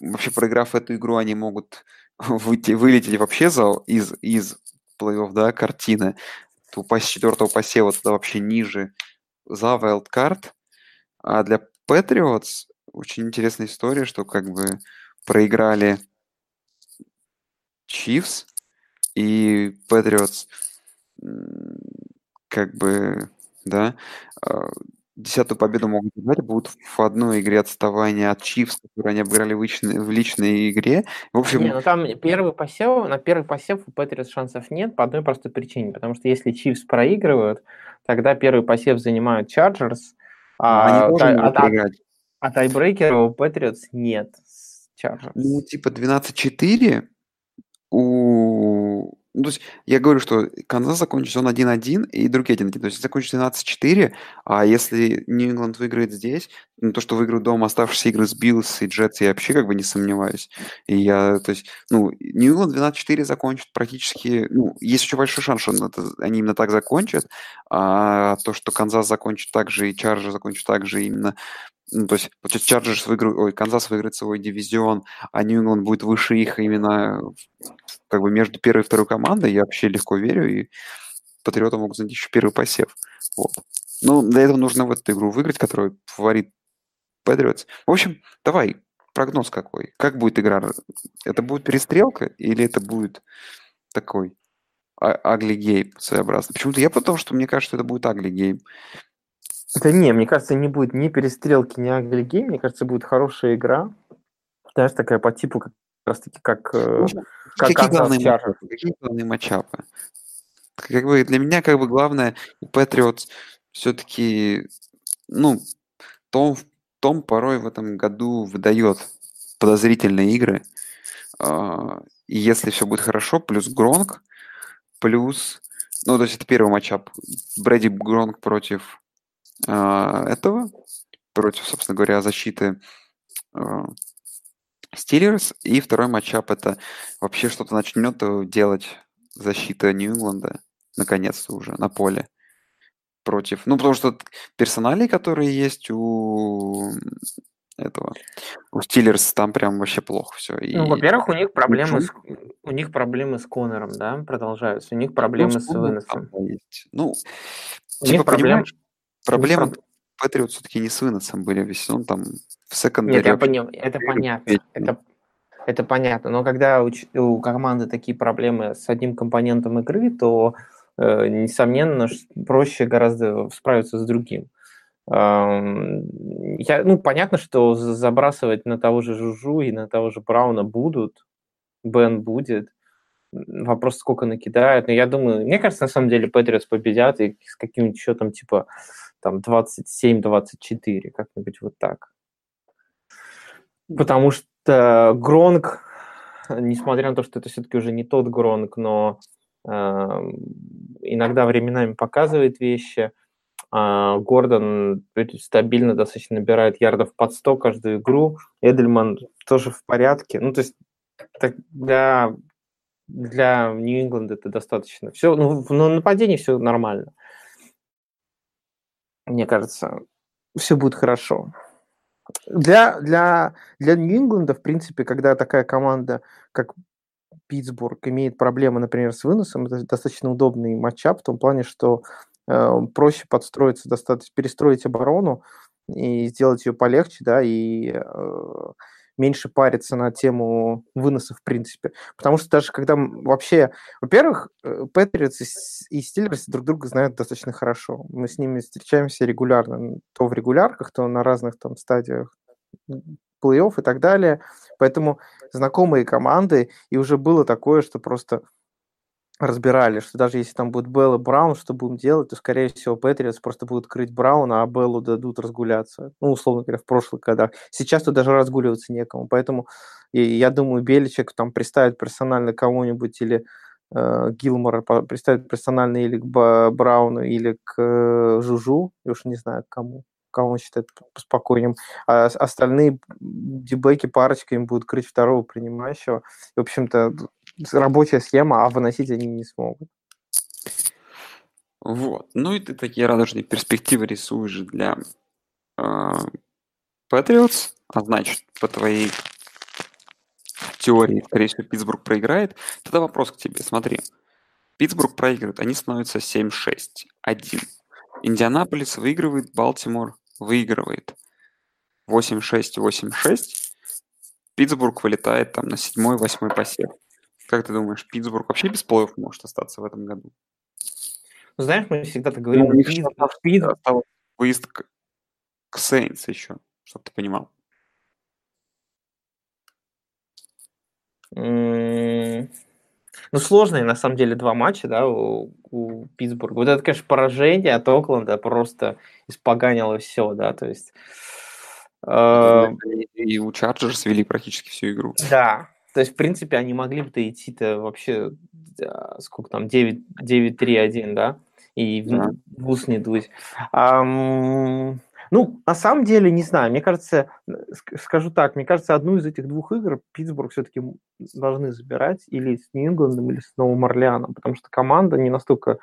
вообще проиграв эту игру, они могут <laughs> выйти, вылететь вообще за, из, из плей-офф, да, картины то упасть с четвертого посева туда вообще ниже за wildcard. А для Patriots очень интересная история, что как бы проиграли Chiefs, и Patriots как бы, да, а, десятую победу могут взять, будут в одной игре отставания от Чивс, которые они обыграли в личной, в личной игре. В общем... Не, ну там первый посев, на первый посев у Патриотс шансов нет по одной простой причине, потому что если Чивс проигрывают, тогда первый посев занимают Чарджерс, а, а, а, а, а тайбрейкера у Патриотс нет. Chargers. Ну, типа 12-4 у ну, то есть я говорю, что Канзас закончится он 1-1 и другие 1-1. То есть закончится 12-4, а если Нью-Ингланд выиграет здесь, ну, то, что выиграют дома оставшиеся игры с Биллс и Джетс, я вообще как бы не сомневаюсь. И я, то есть, ну, Нью-Ингланд 12-4 закончит практически, ну, есть очень большой шанс, что это, они именно так закончат, а то, что Канзас закончит так же и Чарджер закончит так же именно ну, то есть, получается, Чарджерс выиграют, ой, Канзас выиграет свой дивизион, а Нью-Ингланд будет выше их именно как бы между первой и второй командой, я вообще легко верю, и Патриоты могут занять еще первый посев. Вот. Ну, для этого нужно в эту игру выиграть, которую фаворит Патриотс. В общем, давай, прогноз какой. Как будет игра? Это будет перестрелка или это будет такой ugly game своеобразный? Почему-то я потому, что мне кажется, что это будет ugly game. Это не, мне кажется, не будет ни перестрелки, ни ugly game. Мне кажется, будет хорошая игра. Знаешь, такая по типу как раз таки как, э, как какие, главные матчапы? какие главные матчапы? Как бы для меня как бы главное у Patriots все-таки, ну, Том, Том порой в этом году выдает подозрительные игры. А, и если все будет хорошо, плюс Гронк, плюс... Ну, то есть это первый матчап. Брэди Гронк против этого, против, собственно говоря, защиты а, Стиллерс. И второй матчап это вообще что-то начнет делать защита Нью-Ингланда, наконец-то уже, на поле. Против. Ну, потому что персоналей, которые есть у этого. У Стиллерс там прям вообще плохо все. И... Ну, во-первых, у них проблемы с у них проблемы с Конором, да, продолжаются. У них проблемы ну, с выносом. Ну, у типа, них проблем... проблема Патриот все-таки не с выносом были весь он там в секундаре. Нет, я понял, это понятно. Это, это понятно. Но когда у, у команды такие проблемы с одним компонентом игры, то, э, несомненно, проще гораздо справиться с другим. Я, ну, понятно, что забрасывать на того же Жужу и на того же Брауна будут, Бен будет, Вопрос, сколько накидают. Но я думаю, мне кажется, на самом деле Патриотс победят и с каким-нибудь счетом типа там 27-24, как-нибудь вот так. Потому что Гронк, несмотря на то, что это все-таки уже не тот Гронк, но э, иногда временами показывает вещи, э, Гордон стабильно достаточно набирает ярдов под 100 каждую игру, Эдельман тоже в порядке. Ну, то есть для, для Нью-Ингланда это достаточно. Все, ну, на нападении все нормально. Мне кажется, все будет хорошо. Для, для, для Нью-Ингланда, в принципе, когда такая команда, как Питтсбург, имеет проблемы, например, с выносом, это достаточно удобный матчап в том плане, что э, проще подстроиться, достаточно перестроить оборону и сделать ее полегче, да, и э, меньше париться на тему выноса, в принципе. Потому что даже когда вообще... Во-первых, Патриотс и Стиллерс друг друга знают достаточно хорошо. Мы с ними встречаемся регулярно. То в регулярках, то на разных там стадиях плей-офф и так далее. Поэтому знакомые команды, и уже было такое, что просто разбирали, что даже если там будет Белл и Браун, что будем делать, то, скорее всего, Патриотс просто будут крыть Брауна, а Беллу дадут разгуляться. Ну, условно говоря, в прошлых годах. Сейчас тут даже разгуливаться некому. Поэтому я думаю, Беличек там приставит персонально кого-нибудь или э, Гилмора приставит персонально или к Брауну, или к э, Жужу. Я уж не знаю, к кому кого он считает спокойным. А остальные дебеки парочками будут крыть второго принимающего. И, в общем-то, рабочая схема, а выносить они не смогут. Вот. Ну и ты такие радужные перспективы рисуешь для э, Patriots, а значит, по твоей теории, скорее всего, Питтсбург проиграет. Тогда вопрос к тебе. Смотри. Питтсбург проигрывает, они становятся 7-6, 1. Индианаполис выигрывает, Балтимор выигрывает 8-6, 8-6. Питтсбург вылетает там на 7-8 посев. Как ты думаешь, Питтсбург вообще без плей может остаться в этом году? Ну, знаешь, мы всегда так говорим, ну, Питтсбург, Питтсбург... выезд к, к Сейнс еще, чтобы ты понимал. Ну, сложные, на самом деле, два матча, да, у, у Питтсбурга. Вот это, конечно, поражение от Окленда просто испоганило все, да, то есть... Э... И у Чарджерс вели практически всю игру. Да, то есть, в принципе, они могли бы идти-то вообще, сколько там, 9-3-1, да, и в, в ус не дуть. А, ну, на самом деле, не знаю, мне кажется, скажу так, мне кажется, одну из этих двух игр Питтсбург все-таки должны забирать или с Нью-Ингландом, или с Новым Орлеаном, потому что команда не настолько,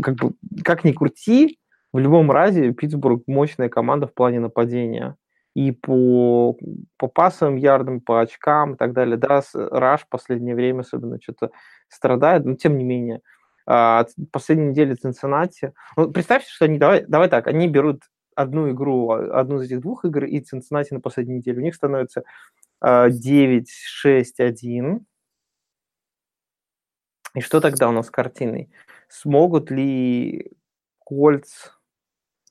как бы, как ни крути, в любом разе Питтсбург мощная команда в плане нападения и по, по пасовым ярдам, по очкам и так далее. Да, Раш в последнее время особенно что-то страдает, но тем не менее. А, последней неделе Цинциннати... Ну, представьте, что они... Давай, давай так, они берут одну игру, а, одну из этих двух игр, и Цинциннати на последней неделе. У них становится 9-6-1. А, и что тогда у нас с картиной? Смогут ли Кольц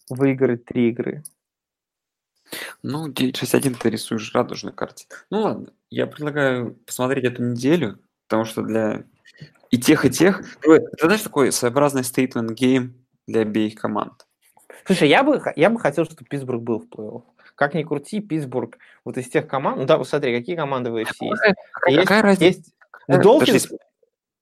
выиграть три игры? Ну, 961 ты рисуешь радужную картину. Ну ладно, я предлагаю посмотреть эту неделю, потому что для и тех, и тех... Это, знаешь, такой своеобразный game для обеих команд. Слушай, я бы, я бы хотел, чтобы Питтсбург был в плей-офф. Как ни крути, Питтсбург вот из тех команд... Ну да, посмотри, какие команды в AFC есть. Какая, есть, какая разница? Есть... Долфинс,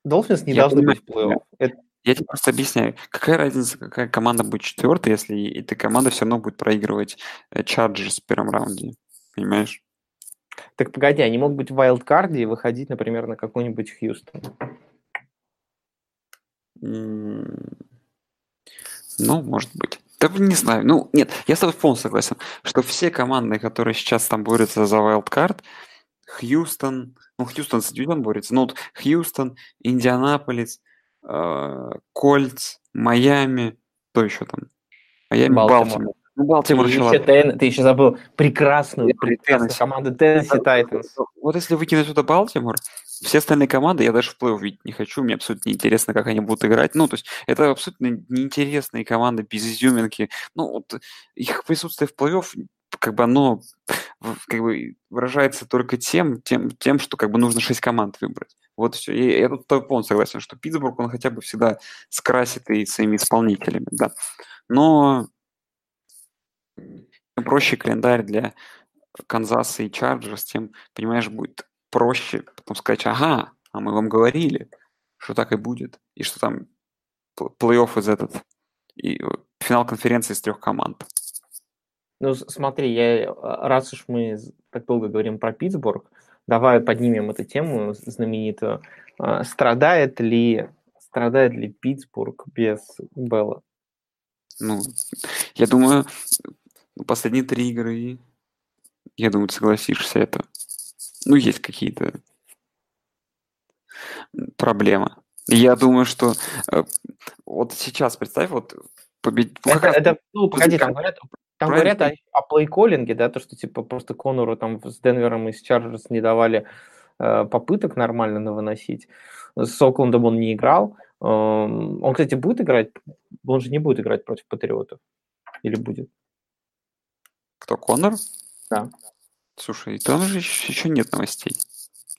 Долфинс не я должны понимаю, быть в плей-офф. Это, я тебе просто объясняю, какая разница, какая команда будет четвертой, если эта команда все равно будет проигрывать Чарджерс в первом раунде, понимаешь? Так погоди, они могут быть в wild card е и выходить, например, на какой-нибудь Хьюстон. Ну, может быть. Да не знаю. Ну, нет, я с тобой полностью согласен, что все команды, которые сейчас там борются за вайлдкард, Хьюстон, ну, Хьюстон с Дьюдом борется, ну, вот Хьюстон, Индианаполис – Э, Кольц, Майами, кто еще там? Майами, Балтимор. Ну, Балтимор еще Тен, ты еще забыл прекрасную, прекрасную команду Теннесси Тайтанс. Вот если выкинуть туда Балтимор, все остальные команды я даже в плей видеть не хочу, мне абсолютно неинтересно, как они будут играть. Ну, то есть это абсолютно неинтересные команды без изюминки. Ну, вот их присутствие в плей-офф как бы оно как бы выражается только тем, тем, тем, что как бы нужно шесть команд выбрать. Вот все. И я тут полностью согласен, что Питтсбург, он хотя бы всегда скрасит и своими исполнителями, да. Но проще календарь для Канзаса и Чарджерс, тем, понимаешь, будет проще потом сказать, ага, а мы вам говорили, что так и будет, и что там плей-офф из этот, и финал конференции из трех команд. Ну, смотри, я, а, раз уж мы так долго говорим про Питтсбург, давай поднимем эту тему знаменитую. А, страдает ли, страдает ли Питтсбург без Белла? Ну, я думаю, последние три игры, я думаю, ты согласишься, это, ну, есть какие-то проблемы. Я думаю, что э, вот сейчас представь, вот победить. Ну, это, это, ну, погоди, там говорят, там говорят о, о плей-коллинге, да, то, что типа просто Конору там с Денвером и с Чарджерс не давали э, попыток нормально выносить. С Оклендом он не играл. Э, он, кстати, будет играть? Он же не будет играть против Патриотов. Или будет? Кто, Конор? Да. Слушай, там же еще нет новостей.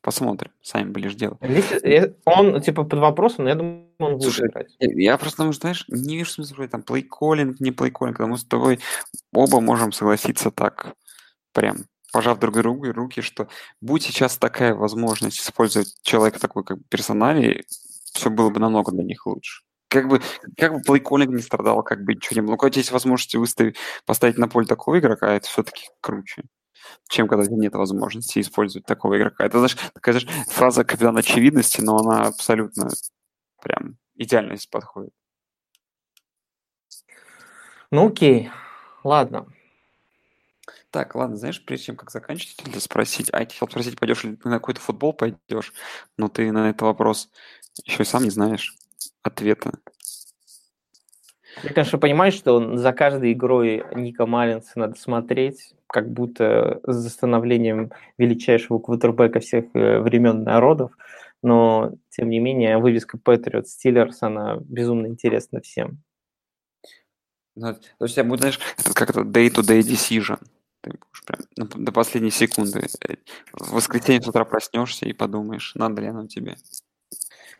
Посмотрим, сами будешь делать. Он, типа, под вопросом, но я думаю, он будет Слушай, играть. Я просто, ну, знаешь, не вижу смысла там плейколлинг, не плейколлинг, потому что с тобой оба можем согласиться так, прям пожав друг другу руки, что будь сейчас такая возможность использовать человека такой, как персонале, все было бы намного для них лучше. Как бы, как бы плейколлинг не страдал, как бы ничего не было. Когда есть возможность выставить, поставить на поле такого игрока, это все-таки круче чем когда нет возможности использовать такого игрока. Это, знаешь, такая знаешь, фраза капитана очевидности, но она абсолютно прям идеально здесь подходит. Ну окей, ладно. Так, ладно, знаешь, прежде чем как заканчивать, хотел спросить, а я хотел спросить, пойдешь ли ты на какой-то футбол пойдешь, но ты на этот вопрос еще и сам не знаешь ответа. Я, конечно, понимаю, что за каждой игрой Ника Маллинса надо смотреть, как будто с становлением величайшего квотербека всех э, времен народов, но, тем не менее, вывеска Patriots Steelers, она безумно интересна всем. Ну, то есть, я буду, знаешь, как-то day-to-day decision. Ты будешь прям до последней секунды. Э, в воскресенье с утра проснешься и подумаешь, надо ли оно тебе.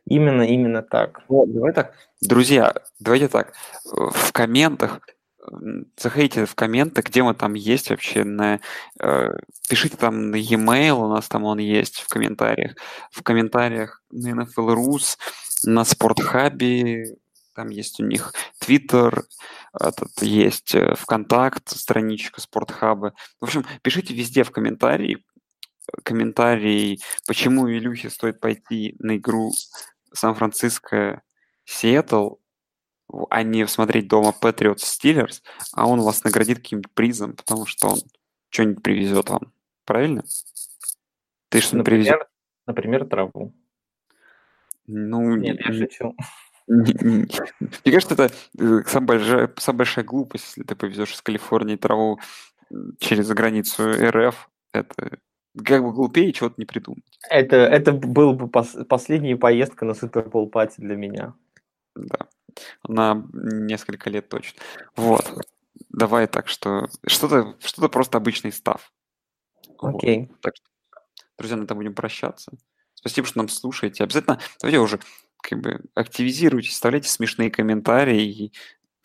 Именно, именно так. Вот, давай так. Друзья, давайте так. В комментах заходите в комменты, где мы там есть вообще. На, э, пишите там на e-mail, у нас там он есть в комментариях. В комментариях на NFL Rus, на Спортхабе, там есть у них Twitter, этот, есть э, ВКонтакт, страничка Спортхаба. В общем, пишите везде в комментарии, комментарий, почему Илюхе стоит пойти на игру Сан-Франциско Сиэтл, а не смотреть дома Patriots Steelers, а он вас наградит каким-то призом, потому что он что-нибудь привезет вам. Правильно? Ты что например, привезет? Например, траву. Ну, Нет, я шучу. Мне кажется, это э, самая большая, самая большая глупость, если ты повезешь из Калифорнии траву через границу РФ. Это как бы глупее чего-то не придумать. Это, это был бы пос, последняя поездка на Супербол пати для меня. Да на несколько лет точно. Вот. Давай так, что что-то что просто обычный став. Окей. Вот. Так что, друзья, на этом будем прощаться. Спасибо, что нам слушаете. Обязательно давайте уже как бы активизируйтесь, оставляйте смешные комментарии.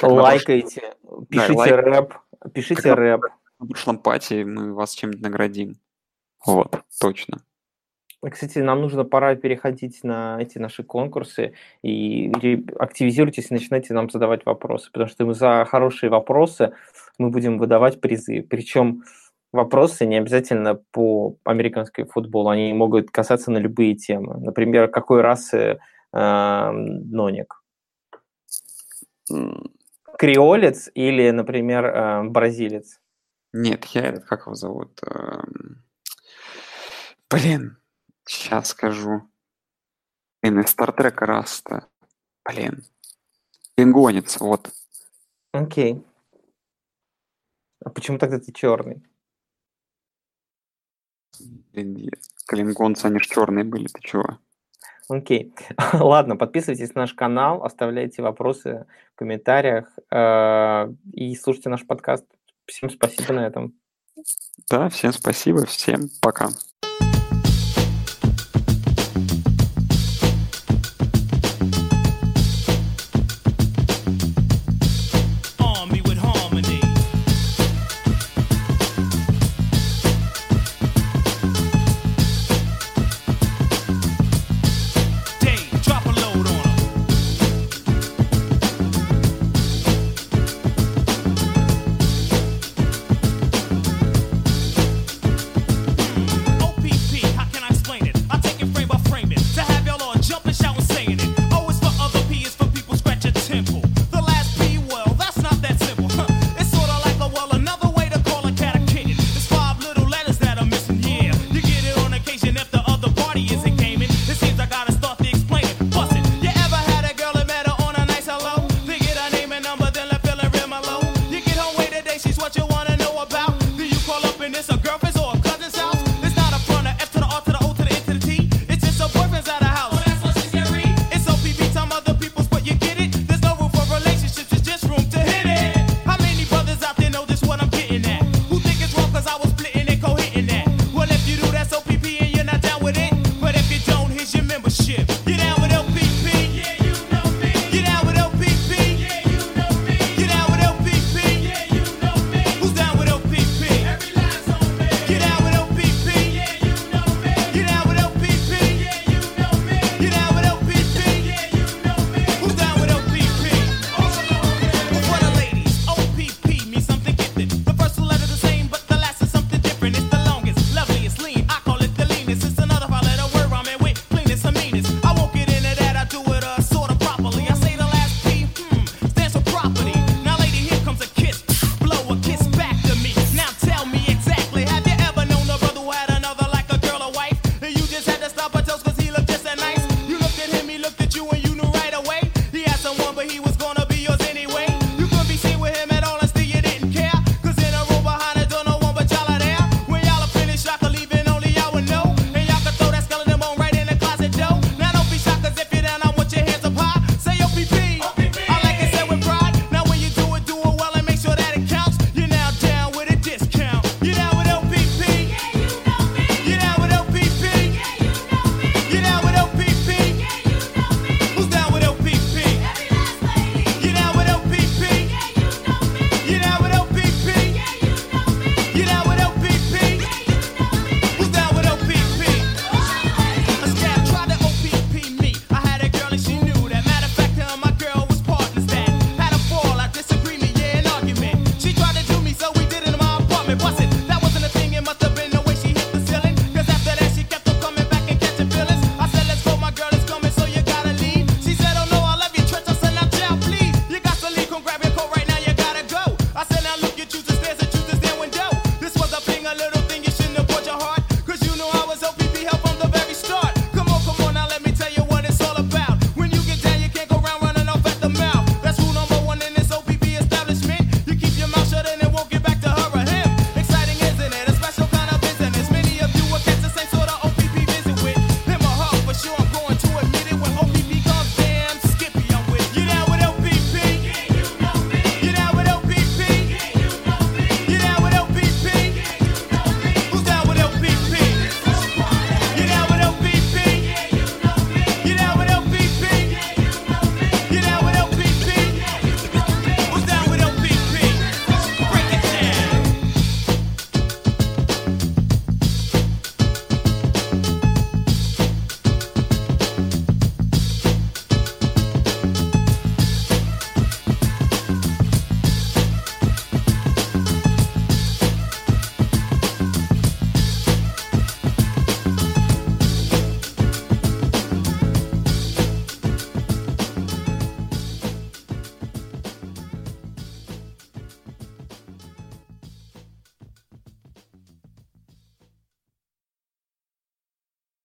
Лайкайте, пишите да, лайк... рэп, пишите как рэп. На прошлом пати мы вас чем-нибудь наградим. Вот, точно. Кстати, нам нужно пора переходить на эти наши конкурсы и активизируйтесь и начинайте нам задавать вопросы, потому что мы за хорошие вопросы мы будем выдавать призы. Причем вопросы не обязательно по американскому футболу, они могут касаться на любые темы. Например, какой расы э, Ноник? Креолец или, например, э, бразилец? Нет, я этот, как его зовут? Эм, блин, Сейчас скажу. Блин, из Стартрека Раста. Блин. Пингонец, вот. Окей. А почему тогда ты черный? Блин, клингонцы, они же черные были, ты чего? Окей. <laughs> Ладно, подписывайтесь на наш канал, оставляйте вопросы в комментариях э, и слушайте наш подкаст. Всем спасибо на этом. Да, всем спасибо, всем пока.